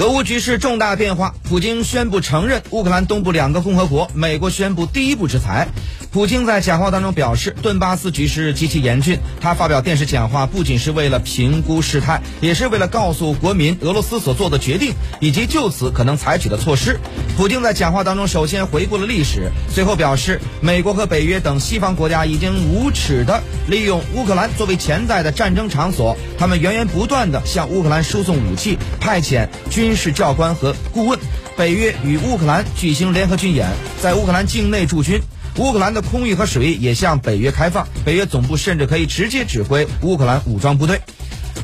俄乌局势重大变化，普京宣布承认乌克兰东部两个共和国，美国宣布第一步制裁。普京在讲话当中表示，顿巴斯局势极其严峻。他发表电视讲话不仅是为了评估事态，也是为了告诉国民俄罗斯所做的决定以及就此可能采取的措施。普京在讲话当中首先回顾了历史，随后表示，美国和北约等西方国家已经无耻地利用乌克兰作为潜在的战争场所，他们源源不断地向乌克兰输送武器，派遣军事教官和顾问。北约与乌克兰举行联合军演，在乌克兰境内驻军。乌克兰的空域和水域也向北约开放，北约总部甚至可以直接指挥乌克兰武装部队。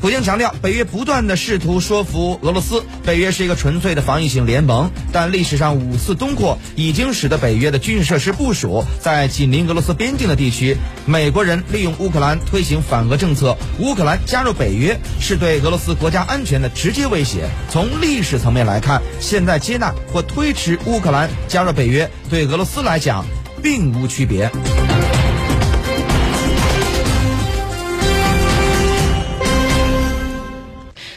普京强调，北约不断的试图说服俄罗斯，北约是一个纯粹的防御性联盟，但历史上五次东扩已经使得北约的军事设施部署在紧邻俄罗斯边境的地区。美国人利用乌克兰推行反俄政策，乌克兰加入北约是对俄罗斯国家安全的直接威胁。从历史层面来看，现在接纳或推迟乌克兰加入北约，对俄罗斯来讲。并无区别。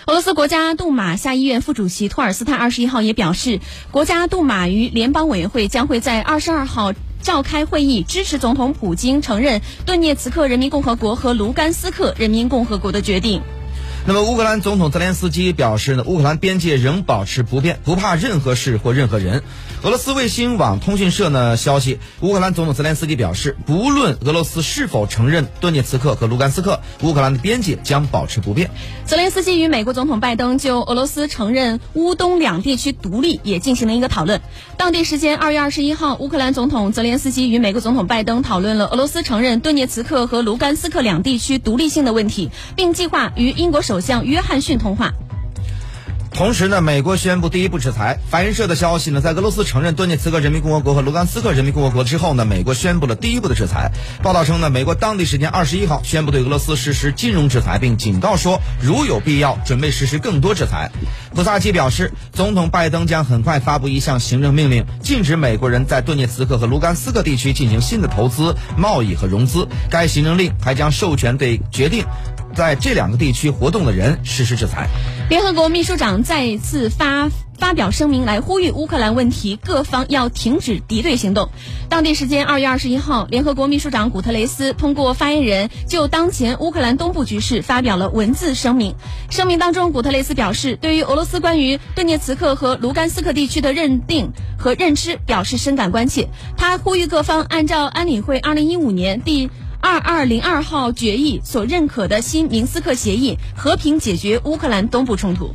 俄罗斯国家杜马下议院副主席托尔斯泰二十一号也表示，国家杜马与联邦委员会将会在二十二号召开会议，支持总统普京承认顿涅茨克人民共和国和卢甘斯克人民共和国的决定。那么，乌克兰总统泽连斯基表示呢，乌克兰边界仍保持不变，不怕任何事或任何人。俄罗斯卫星网通讯社呢消息，乌克兰总统泽连斯基表示，不论俄罗斯是否承认顿涅茨克和卢甘斯克，乌克兰的边界将保持不变。泽连斯基与美国总统拜登就俄罗斯承认乌东两地区独立也进行了一个讨论。当地时间二月二十一号，乌克兰总统泽连斯基与美国总统拜登讨论了俄罗斯承认顿涅茨克和卢甘斯克两地区独立性的问题，并计划与英国首。首相约翰逊通话。同时呢，美国宣布第一步制裁。法新社的消息呢，在俄罗斯承认顿涅茨克人民共和国和卢甘斯克人民共和国之后呢，美国宣布了第一步的制裁。报道称呢，美国当地时间二十一号宣布对俄罗斯实施金融制裁，并警告说，如有必要，准备实施更多制裁。普萨基表示，总统拜登将很快发布一项行政命令，禁止美国人在顿涅茨克和卢甘斯克地区进行新的投资、贸易和融资。该行政令还将授权对决定。在这两个地区活动的人实施制裁。联合国秘书长再次发发表声明，来呼吁乌克兰问题各方要停止敌对行动。当地时间二月二十一号，联合国秘书长古特雷斯通过发言人就当前乌克兰东部局势发表了文字声明。声明当中，古特雷斯表示，对于俄罗斯关于顿涅茨克和卢甘斯克地区的认定和认知表示深感关切。他呼吁各方按照安理会二零一五年第。二二零二号决议所认可的新明斯克协议，和平解决乌克兰东部冲突。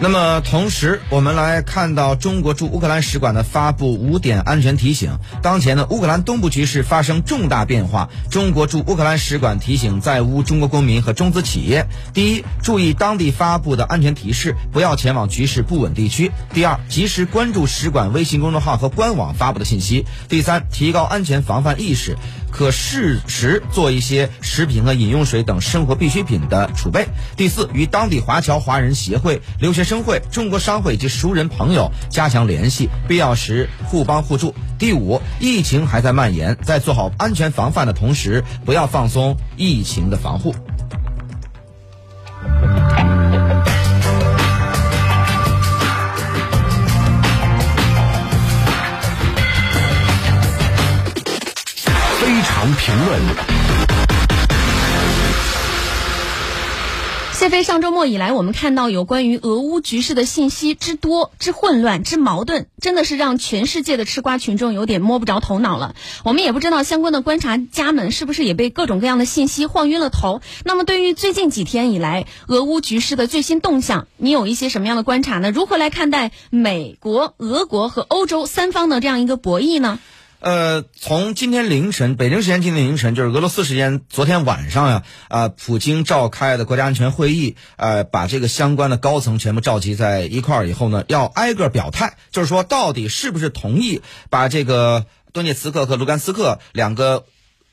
那么，同时我们来看到中国驻乌克兰使馆的发布五点安全提醒。当前呢，乌克兰东部局势发生重大变化。中国驻乌克兰使馆提醒在乌中国公民和中资企业：第一，注意当地发布的安全提示，不要前往局势不稳地区；第二，及时关注使馆微信公众号和官网发布的信息；第三，提高安全防范意识。可适时做一些食品和饮用水等生活必需品的储备。第四，与当地华侨华人协会、留学生会、中国商会以及熟人朋友加强联系，必要时互帮互助。第五，疫情还在蔓延，在做好安全防范的同时，不要放松疫情的防护。谢飞，上周末以来，我们看到有关于俄乌局势的信息之多、之混乱、之矛盾，真的是让全世界的吃瓜群众有点摸不着头脑了。我们也不知道相关的观察家们是不是也被各种各样的信息晃晕了头。那么，对于最近几天以来俄乌局势的最新动向，你有一些什么样的观察呢？如何来看待美国、俄国和欧洲三方的这样一个博弈呢？呃，从今天凌晨，北京时间今天凌晨，就是俄罗斯时间昨天晚上呀，啊，普京召开的国家安全会议，呃，把这个相关的高层全部召集在一块儿以后呢，要挨个表态，就是说到底是不是同意把这个顿涅茨克和卢甘斯克两个。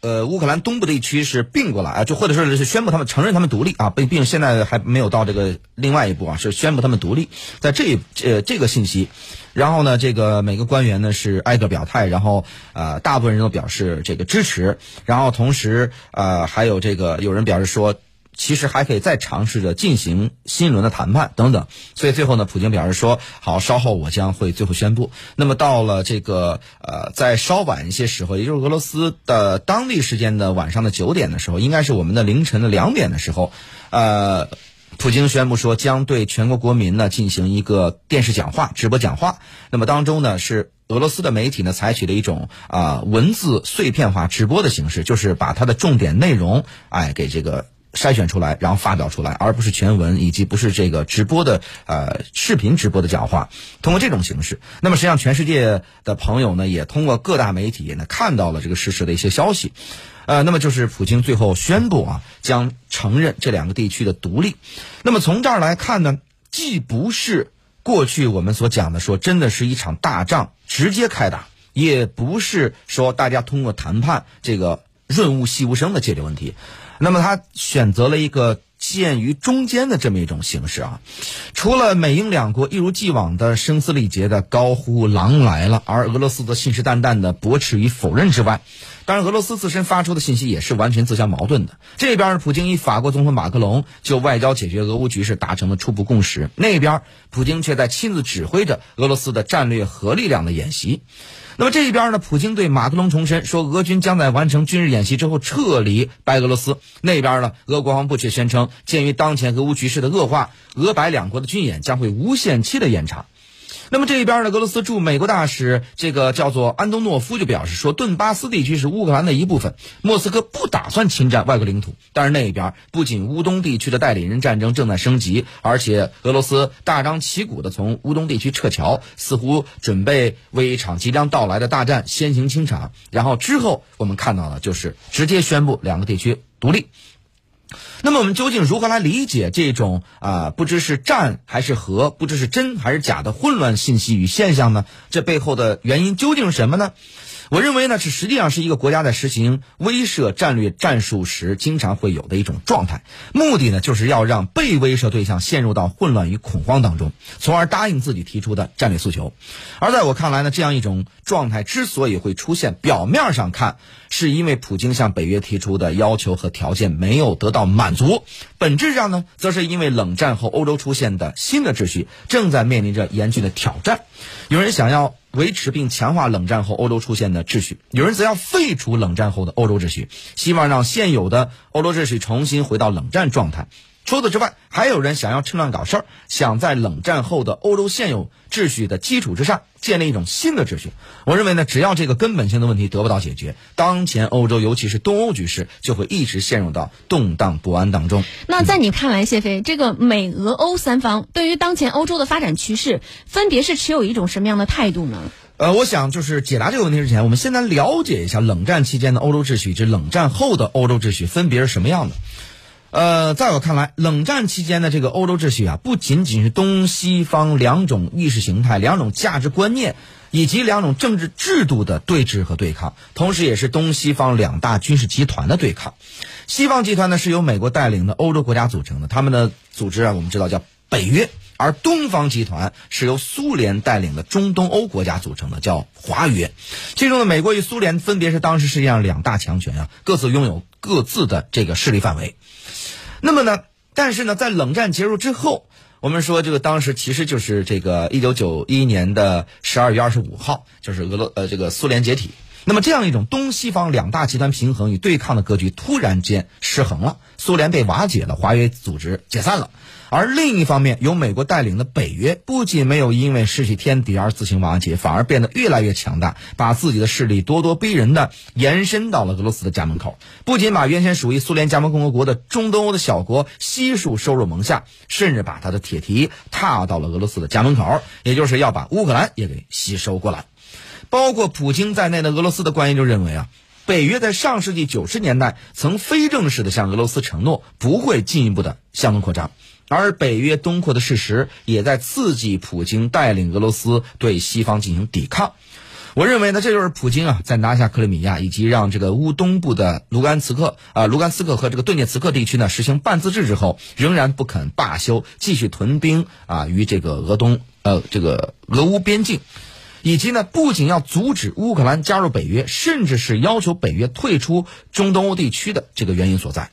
呃，乌克兰东部地区是并过来啊，就或者说是宣布他们承认他们独立啊，并并现在还没有到这个另外一步啊，是宣布他们独立，在这呃这个信息，然后呢，这个每个官员呢是挨个表态，然后呃大部分人都表示这个支持，然后同时呃还有这个有人表示说。其实还可以再尝试着进行新一轮的谈判等等。所以最后呢，普京表示说：“好，稍后我将会最后宣布。”那么到了这个呃，在稍晚一些时候，也就是俄罗斯的当地时间的晚上的九点的时候，应该是我们的凌晨的两点的时候，呃。普京宣布说，将对全国国民呢进行一个电视讲话、直播讲话。那么当中呢，是俄罗斯的媒体呢采取了一种啊文字碎片化直播的形式，就是把它的重点内容哎给这个筛选出来，然后发表出来，而不是全文，以及不是这个直播的呃视频直播的讲话。通过这种形式，那么实际上全世界的朋友呢，也通过各大媒体呢看到了这个事实的一些消息。呃，那么就是普京最后宣布啊，将承认这两个地区的独立。那么从这儿来看呢，既不是过去我们所讲的说真的是一场大仗直接开打，也不是说大家通过谈判这个润物细无声的解决问题。那么他选择了一个。介于中间的这么一种形式啊，除了美英两国一如既往的声嘶力竭的高呼“狼来了”，而俄罗斯则信誓旦旦的驳斥与否认之外，当然俄罗斯自身发出的信息也是完全自相矛盾的。这边普京与法国总统马克龙就外交解决俄乌局势达成了初步共识，那边普京却在亲自指挥着俄罗斯的战略核力量的演习。那么这一边呢，普京对马克龙重申说，俄军将在完成军事演习之后撤离白俄罗斯。那边呢，俄国防部却宣称，鉴于当前俄乌局势的恶化，俄白两国的军演将会无限期的延长。那么这一边呢，俄罗斯驻美国大使这个叫做安东诺夫就表示说，顿巴斯地区是乌克兰的一部分，莫斯科不打算侵占外国领土。但是那一边不仅乌东地区的代理人战争正在升级，而且俄罗斯大张旗鼓的从乌东地区撤侨，似乎准备为一场即将到来的大战先行清场。然后之后我们看到的就是直接宣布两个地区独立。那么我们究竟如何来理解这种啊不知是战还是和，不知是真还是假的混乱信息与现象呢？这背后的原因究竟是什么呢？我认为呢，是实际上是一个国家在实行威慑战略战术时经常会有的一种状态，目的呢就是要让被威慑对象陷入到混乱与恐慌当中，从而答应自己提出的战略诉求。而在我看来呢，这样一种状态之所以会出现，表面上看是因为普京向北约提出的要求和条件没有得到满足，本质上呢，则是因为冷战后欧洲出现的新的秩序正在面临着严峻的挑战，有人想要。维持并强化冷战后欧洲出现的秩序，有人则要废除冷战后的欧洲秩序，希望让现有的欧洲秩序重新回到冷战状态。除此之外，还有人想要趁乱搞事儿，想在冷战后的欧洲现有秩序的基础之上建立一种新的秩序。我认为呢，只要这个根本性的问题得不到解决，当前欧洲尤其是东欧局势就会一直陷入到动荡不安当中。那在你看来，谢飞，这个美俄欧三方对于当前欧洲的发展趋势，分别是持有一种什么样的态度呢？呃，我想就是解答这个问题之前，我们先来了解一下冷战期间的欧洲秩序以及冷战后的欧洲秩序分别是什么样的。呃，在我看来，冷战期间的这个欧洲秩序啊，不仅仅是东西方两种意识形态、两种价值观念以及两种政治制度的对峙和对抗，同时也是东西方两大军事集团的对抗。西方集团呢是由美国带领的欧洲国家组成的，他们的组织啊，我们知道叫北约；而东方集团是由苏联带领的中东欧国家组成的，叫华约。其中的美国与苏联分别是当时世界上两大强权啊，各自拥有各自的这个势力范围。那么呢？但是呢，在冷战结束之后，我们说这个当时其实就是这个一九九一年的十二月二十五号，就是俄罗呃这个苏联解体。那么这样一种东西方两大集团平衡与对抗的格局突然间失衡了，苏联被瓦解了，华约组织解散了。而另一方面，由美国带领的北约不仅没有因为失去天敌而自行瓦解，反而变得越来越强大，把自己的势力咄咄逼人的延伸到了俄罗斯的家门口。不仅把原先属于苏联加盟共和国的中东欧的小国悉数收入门下，甚至把他的铁蹄踏到了俄罗斯的家门口，也就是要把乌克兰也给吸收过来。包括普京在内的俄罗斯的官员就认为啊，北约在上世纪九十年代曾非正式的向俄罗斯承诺不会进一步的向东扩张。而北约东扩的事实，也在刺激普京带领俄罗斯对西方进行抵抗。我认为呢，这就是普京啊，在拿下克里米亚以及让这个乌东部的卢甘茨克啊、卢甘斯克和这个顿涅茨克地区呢实行半自治之后，仍然不肯罢休，继续屯兵啊于这个俄东呃这个俄乌边境，以及呢不仅要阻止乌克兰加入北约，甚至是要求北约退出中东欧地区的这个原因所在。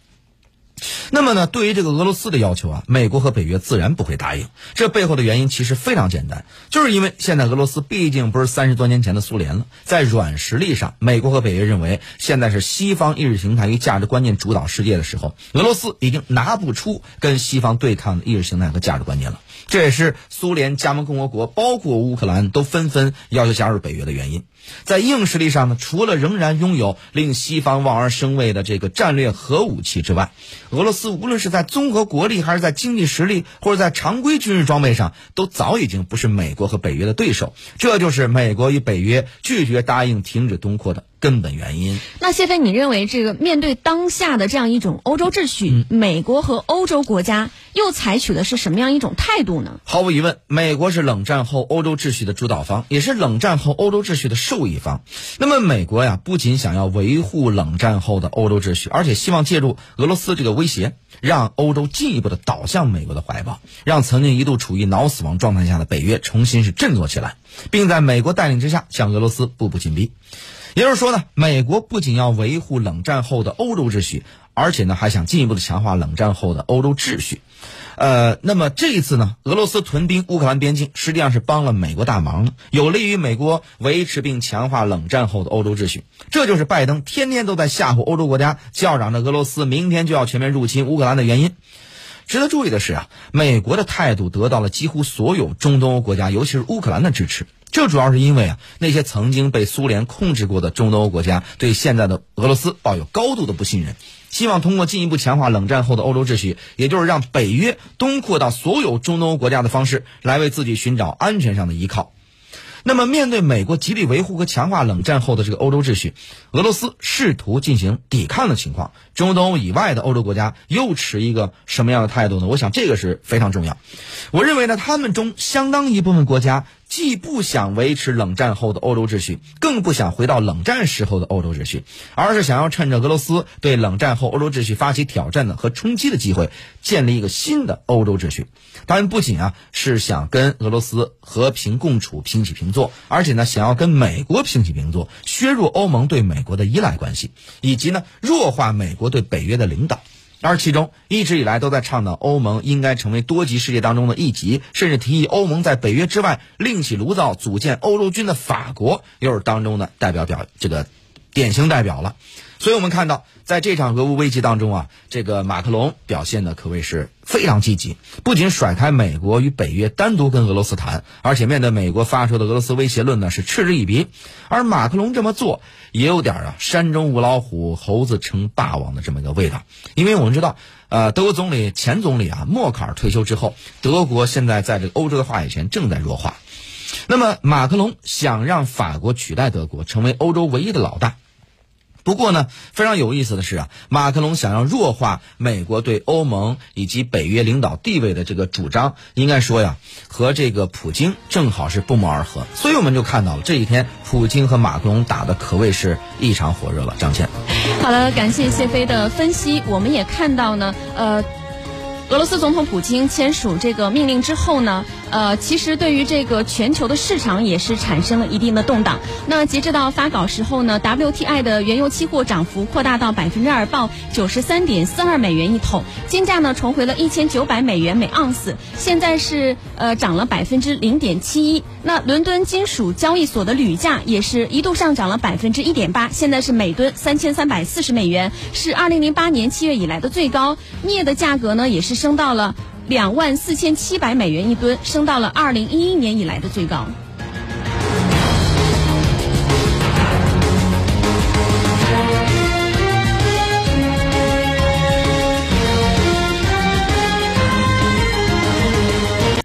那么呢，对于这个俄罗斯的要求啊，美国和北约自然不会答应。这背后的原因其实非常简单，就是因为现在俄罗斯毕竟不是三十多年前的苏联了，在软实力上，美国和北约认为现在是西方意识形态与价值观念主导世界的时候，俄罗斯已经拿不出跟西方对抗的意识形态和价值观念了。这也是苏联加盟共和国，包括乌克兰，都纷纷要求加入北约的原因。在硬实力上呢，除了仍然拥有令西方望而生畏的这个战略核武器之外，俄罗斯无论是在综合国力，还是在经济实力，或者在常规军事装备上，都早已经不是美国和北约的对手。这就是美国与北约拒绝答应停止东扩的根本原因。那谢飞，你认为这个面对当下的这样一种欧洲秩序，美国和欧洲国家又采取的是什么样一种态度呢？毫无疑问，美国是冷战后欧洲秩序的主导方，也是冷战后欧洲秩序的受益方。那么，美国呀，不仅想要维护冷战后的欧洲秩序，而且希望借助俄罗斯这个威胁，让欧洲进一步的倒向美国的怀抱，让曾经一度处于脑死亡状态下的北约重新是振作起来，并在美国带领之下向俄罗斯步步紧逼。也就是说呢，美国不仅要维护冷战后的欧洲秩序，而且呢，还想进一步的强化冷战后的欧洲秩序。呃，那么这一次呢，俄罗斯屯兵乌克兰边境，实际上是帮了美国大忙，有利于美国维持并强化冷战后的欧洲秩序。这就是拜登天天都在吓唬欧洲国家，叫嚷着俄罗斯明天就要全面入侵乌克兰的原因。值得注意的是啊，美国的态度得到了几乎所有中东欧国家，尤其是乌克兰的支持。这主要是因为啊，那些曾经被苏联控制过的中东欧国家对现在的俄罗斯抱有高度的不信任，希望通过进一步强化冷战后的欧洲秩序，也就是让北约东扩到所有中东欧国家的方式，来为自己寻找安全上的依靠。那么，面对美国极力维护和强化冷战后的这个欧洲秩序，俄罗斯试图进行抵抗的情况，中东以外的欧洲国家又持一个什么样的态度呢？我想这个是非常重要。我认为呢，他们中相当一部分国家。既不想维持冷战后的欧洲秩序，更不想回到冷战时候的欧洲秩序，而是想要趁着俄罗斯对冷战后欧洲秩序发起挑战的和冲击的机会，建立一个新的欧洲秩序。他们不仅啊是想跟俄罗斯和平共处、平起平坐，而且呢想要跟美国平起平坐，削弱欧盟对美国的依赖关系，以及呢弱化美国对北约的领导。而其中一直以来都在倡导欧盟应该成为多级世界当中的一级，甚至提议欧盟在北约之外另起炉灶组建欧洲军的法国，又是当中的代表表这个典型代表了。所以我们看到，在这场俄乌危机当中啊，这个马克龙表现的可谓是非常积极，不仅甩开美国与北约单独跟俄罗斯谈，而且面对美国发出的俄罗斯威胁论呢，是嗤之以鼻。而马克龙这么做，也有点啊山中无老虎，猴子称霸王的这么一个味道。因为我们知道，呃，德国总理前总理啊默克尔退休之后，德国现在在这个欧洲的话语权正在弱化。那么马克龙想让法国取代德国，成为欧洲唯一的老大。不过呢，非常有意思的是啊，马克龙想要弱化美国对欧盟以及北约领导地位的这个主张，应该说呀，和这个普京正好是不谋而合。所以我们就看到了这一天，普京和马克龙打的可谓是异常火热了。张倩，好了，感谢谢飞的分析。我们也看到呢，呃，俄罗斯总统普京签署这个命令之后呢。呃，其实对于这个全球的市场也是产生了一定的动荡。那截止到发稿时候呢，WTI 的原油期货涨幅扩大到百分之二，报九十三点四二美元一桶，金价呢重回了一千九百美元每盎司，现在是呃涨了百分之零点七一。那伦敦金属交易所的铝价也是一度上涨了百分之一点八，现在是每吨三千三百四十美元，是二零零八年七月以来的最高。镍的价格呢也是升到了。两万四千七百美元一吨，升到了二零一一年以来的最高。